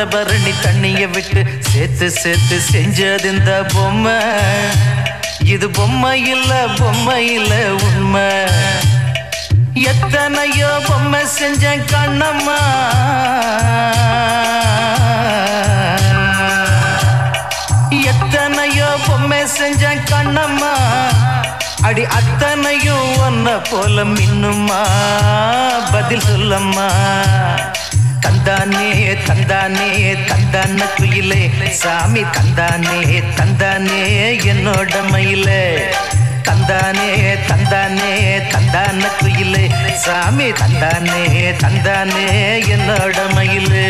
தாமிரபரணி தண்ணிய விட்டு சேர்த்து சேர்த்து செஞ்சது இந்த பொம்மை. இது பொம்மை இல்ல பொம்மை இல்ல உண்மை. எத்தனையோ பொம்மை செஞ்சேன் கண்ணம்மா. எத்தனையோ பொம்மை செஞ்சேன் கண்ணம்மா. அடி அத்தனையும் ஒன்ன போல மின்னுமா? பதில் சொல்லம்மா. தந்தானே தந்தானே தந்தான குயிலே. சாமி தந்தானே தந்தானே என்னோட மயிலே. தந்தானே தந்தானே தந்தான குயிலே. சாமி தந்தானே தந்தானே என்னோட மயிலே.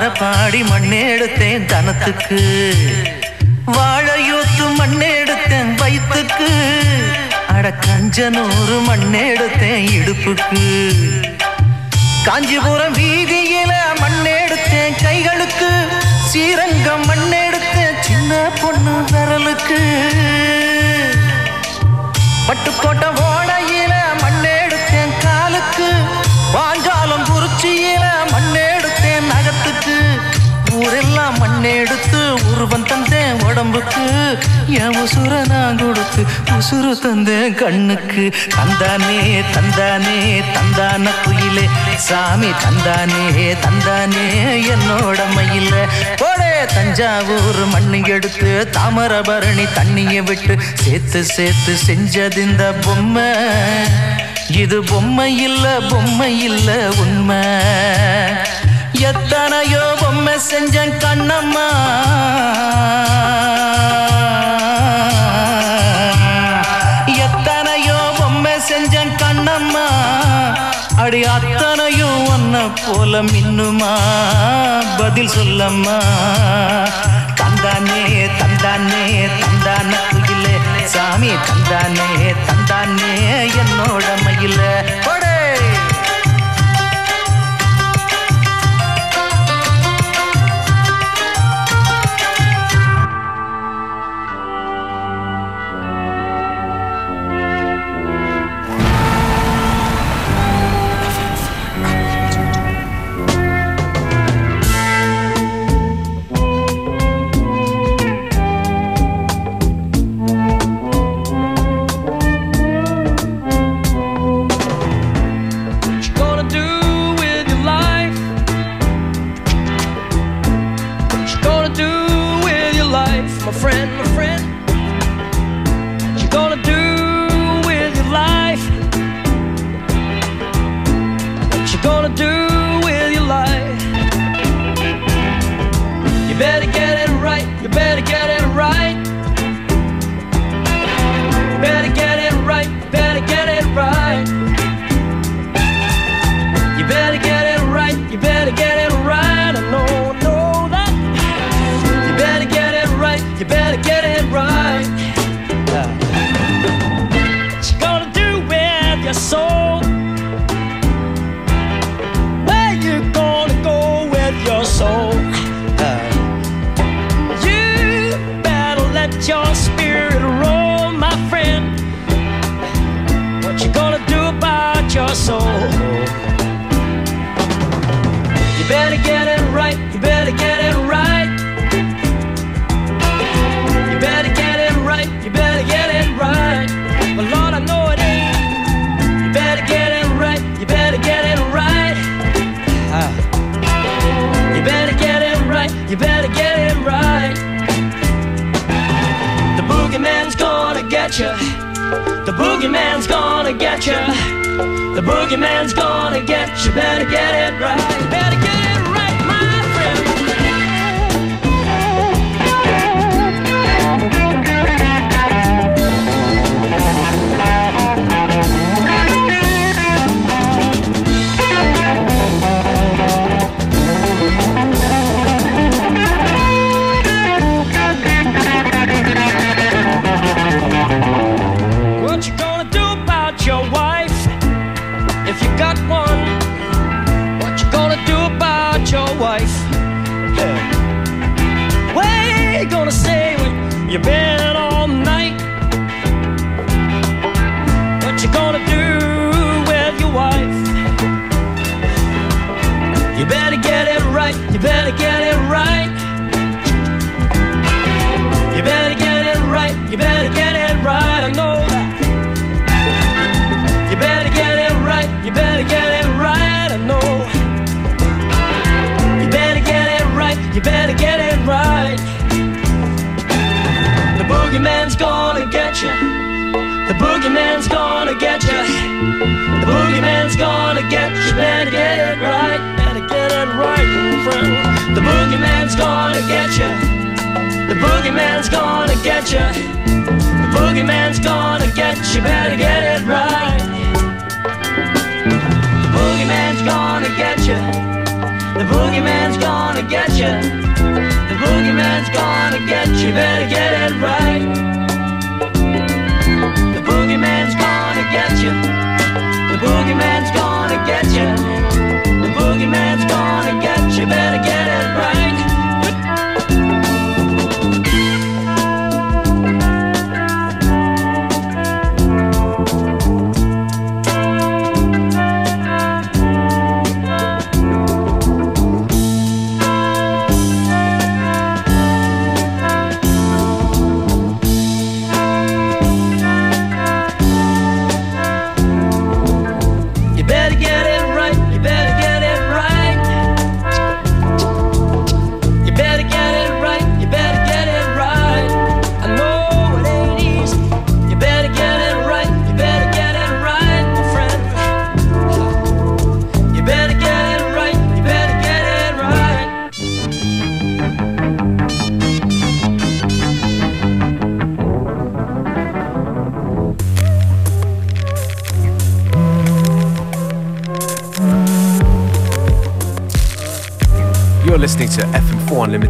நான் பாடி மண்ணெடுத்தேன் தனத்துக்கு. வாழையூத்து மண்ணெடுத்தேன் வயிற்றுக்கு அட கஞ்சனூறு மண்ணெடுத்தேன் இடுப்புக்கு. காஞ்சிபுரம் வீதியில மண்ணெடுத்தேன் கைகளுக்கு. ஸ்ரீரங்கம் மண்ணெடுத்தேன் சின்ன பொண்ணு விரலுக்கு. பட்டுக்கோட்டை ஓடையில எடுத்து உருவம் தந்தேன் உடம்புக்கு. என் உசுர நான் கொடுத்து உசுறு தந்தேன் கண்ணுக்கு. தந்தானே தந்தானே தந்தான குயிலே. சாமி தந்தானே தந்தானே என்னோட மயில. போடே தஞ்சாவூர் மண்ணு எடுத்து தாமரபரணி தண்ணியை விட்டு சேர்த்து சேர்த்து செஞ்சது இந்த பொம்மை. இது பொம்மை இல்ல பொம்மை இல்ல உண்மை. எத்தனையோ பொம்மை செஞ்சன் கண்ணம்மா. எத்தனையோ பொம்மை செஞ்சன் கண்ணம்மா. அடி அத்தனையும் ஒன்ன போல மின்னுமா? பதில் சொல்லம்மா. தந்தானே தந்தானே தந்தான குயிலே. சாமி தந்தானே தந்தானே என்னோட மயில. My friend? You. The boogeyman's gonna get you. The boogeyman's gonna get you. Better get it right. Better get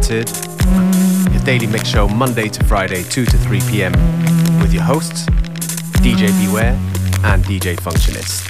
Your daily mix show Monday to Friday, 2 to 3 p.m., with your hosts, DJ Beware and DJ Functionist.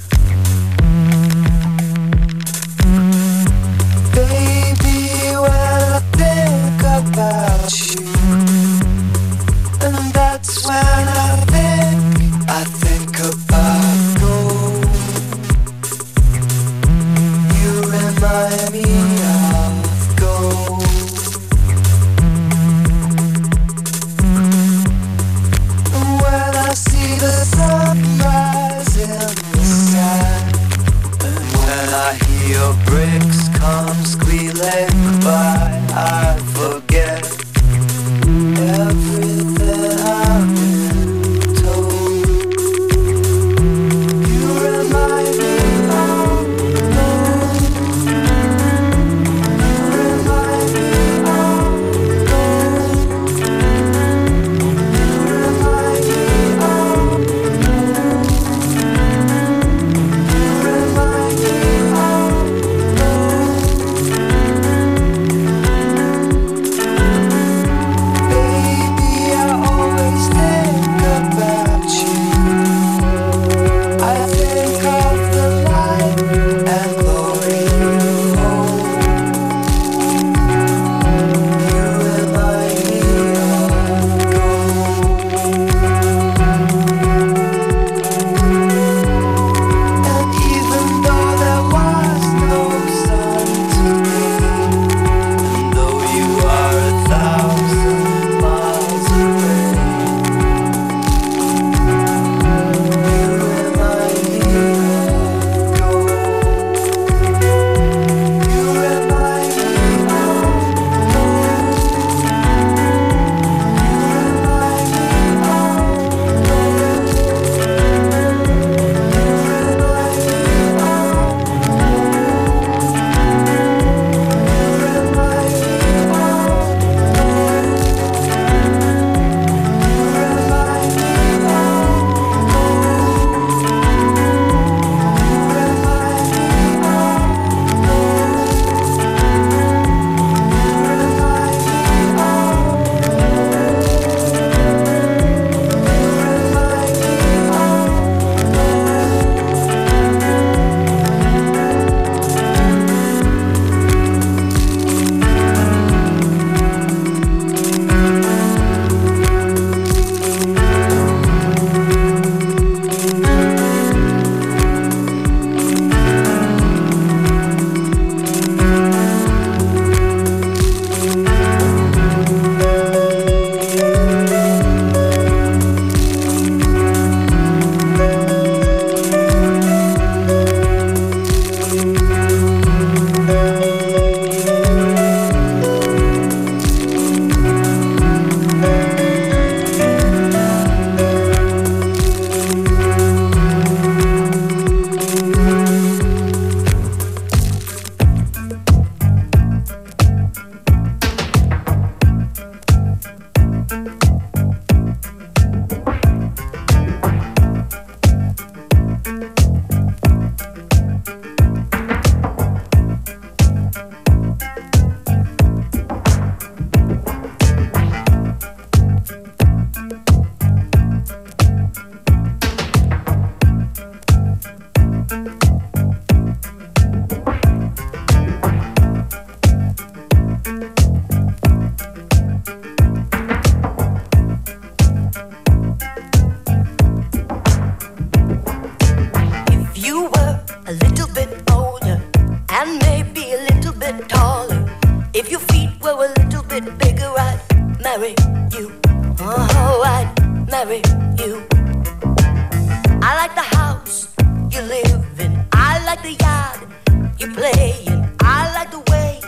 playing. I like the way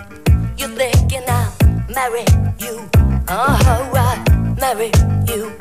you're thinking I'll marry you. Uh huh, I'll marry you.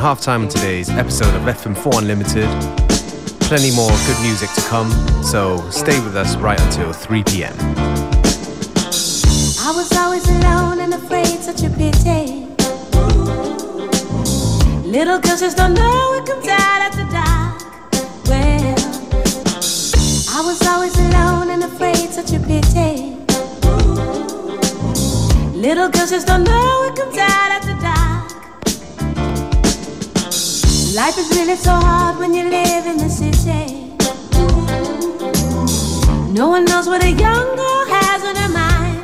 Halftime on today's episode of FM4 Unlimited. Plenty more good music to come, so stay with us right until 3 p.m. I was always alone and afraid, such a pity. Little girls just don't know it comes out after dark. Well, I was always alone and afraid, such a pity. Little girls just don't know it comes out Life is really so hard when you live in the city. No one knows what a young girl has on her mind.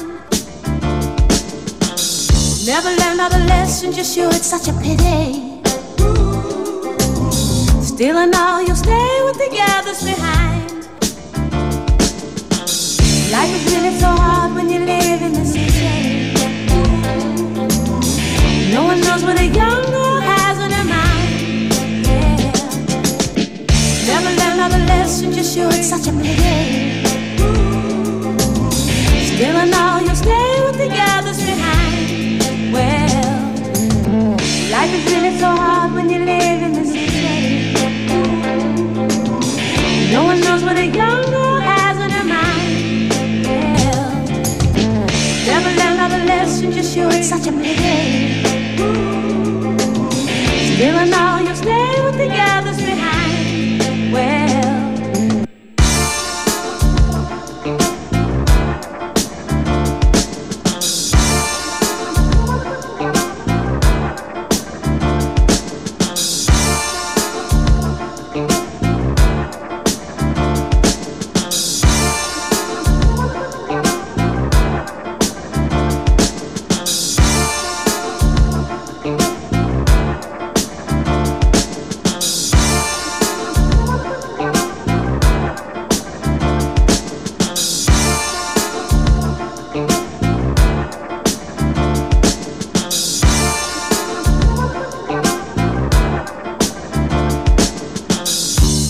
Never learned all the lessons you should, it's such a pity. Still and all, you'll stay with the others behind. Life is really so hard when you live in the city. No one knows what a young girl you sure it's such a pity. Still and all, you'll stay with the others behind. Well, life is really so hard when you live in the city. No one knows what a young girl has on her mind. Well, never learn all the lessons, you sure it's such a pity. Still and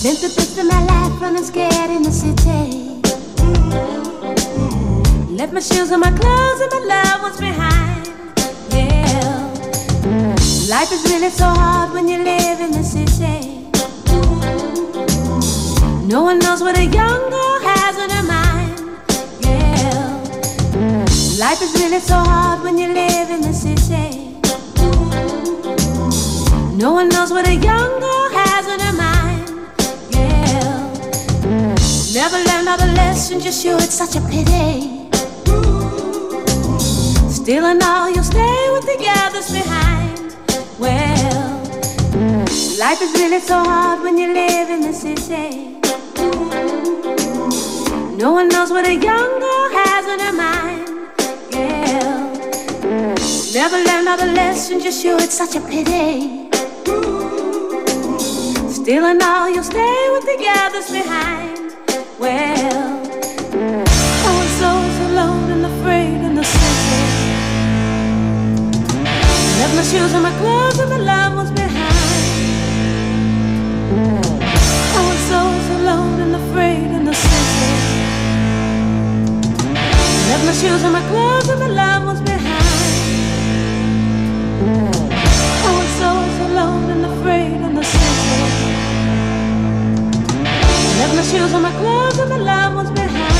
Spent the best of my life running scared in the city. Left my shoes and my clothes and my loved ones behind. Yeah. Life is really so hard when you live in the city. No one knows what a young girl has on her mind. Yeah. Life is really so hard when you live in the city. No one knows what a young girl Never learned the lessons, you sure it's such a pity. Still and all, you'll stay with the others behind. Well, life is really so hard when you live in the city. No one knows what a young girl has on her mind. Yeah. Never learned the lessons, you sure it's such a pity. Still and all, you'll stay with the others behind. Well, I was so alone and afraid in the city. Left my shoes and my clothes and loved ones behind. I was so alone and afraid in the city. Left my shoes and my clothes behind. My shoes and my clothes and my loved ones behind.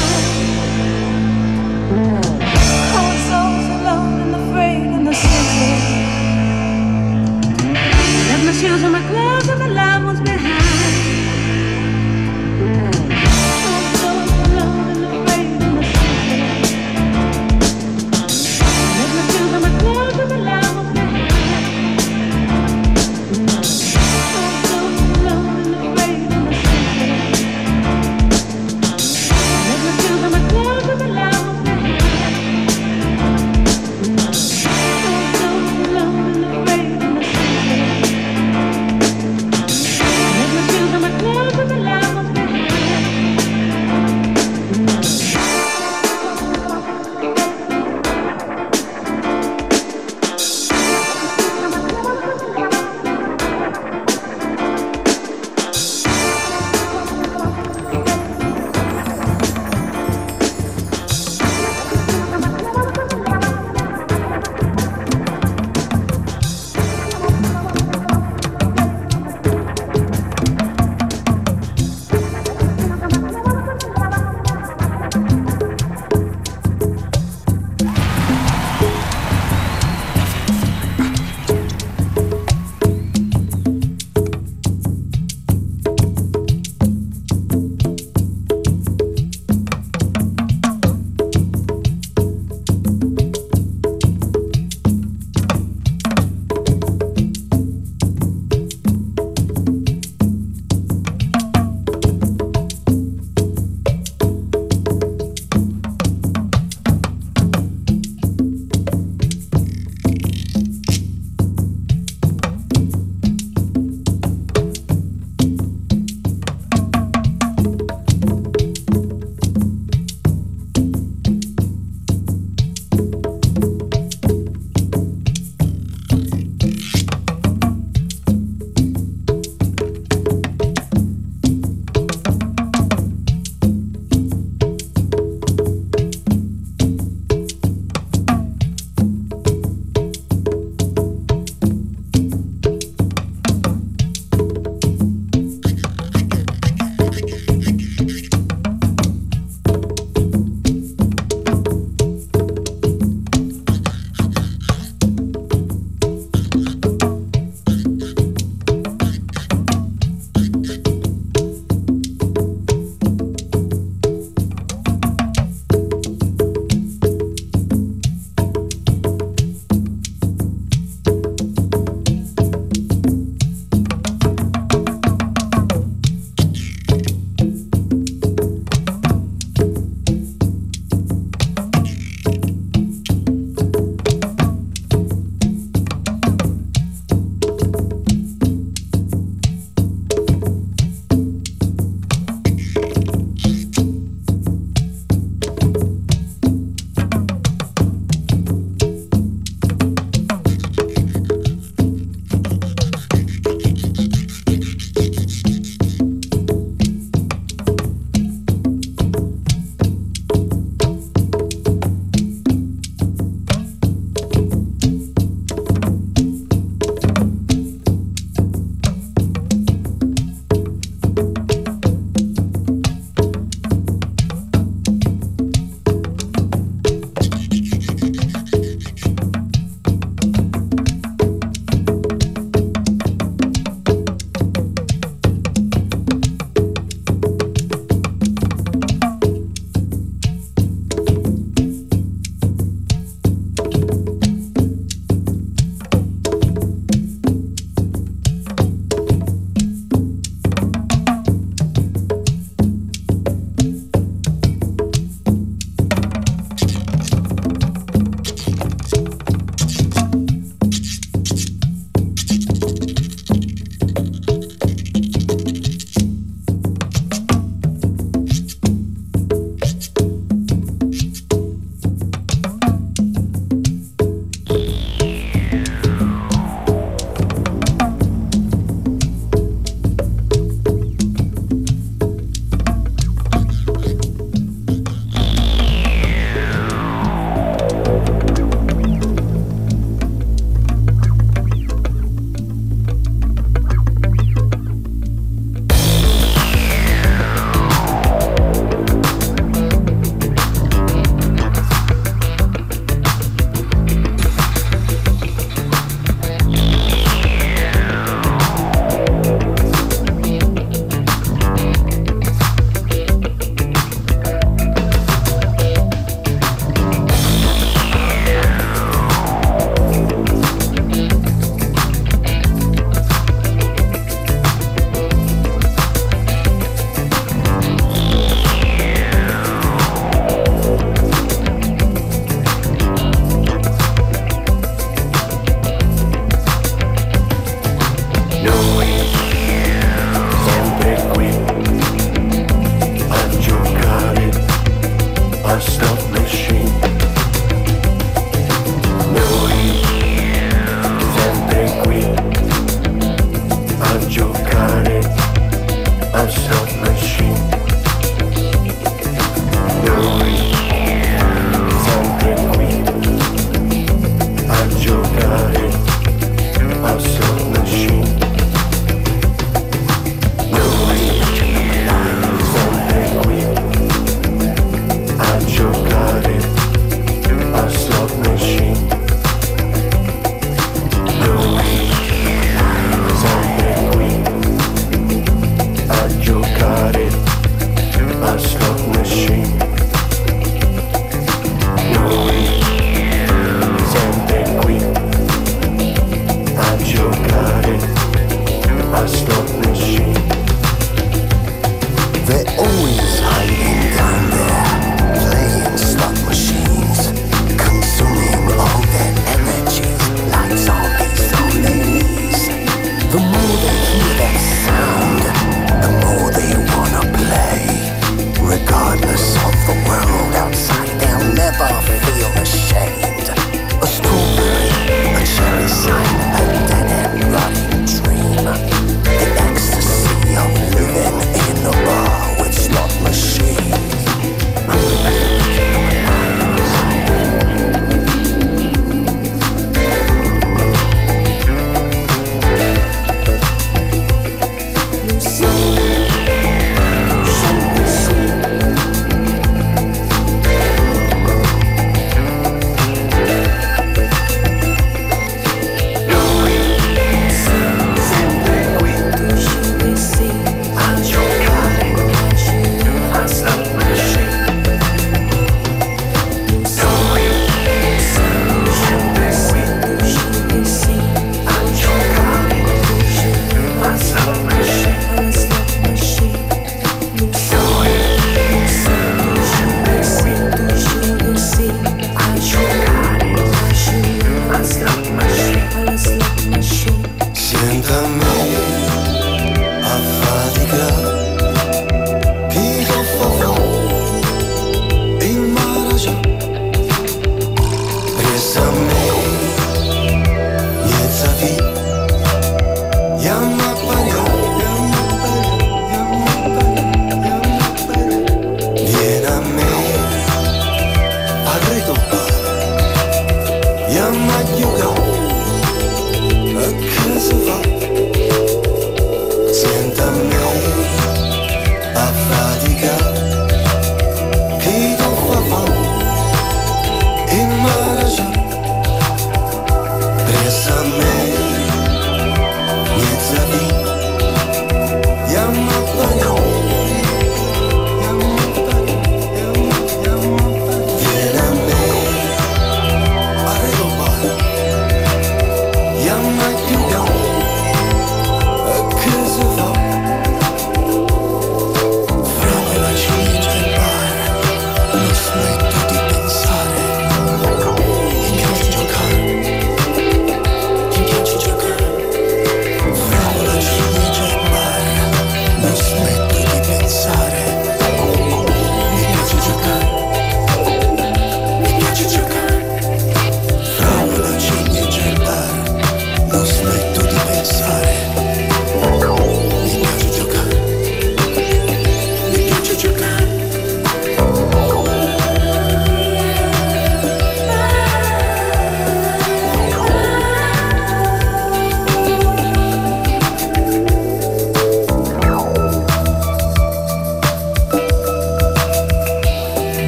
I was so alone and afraid in the city. Left my shoes and my clothes and my loved ones behind.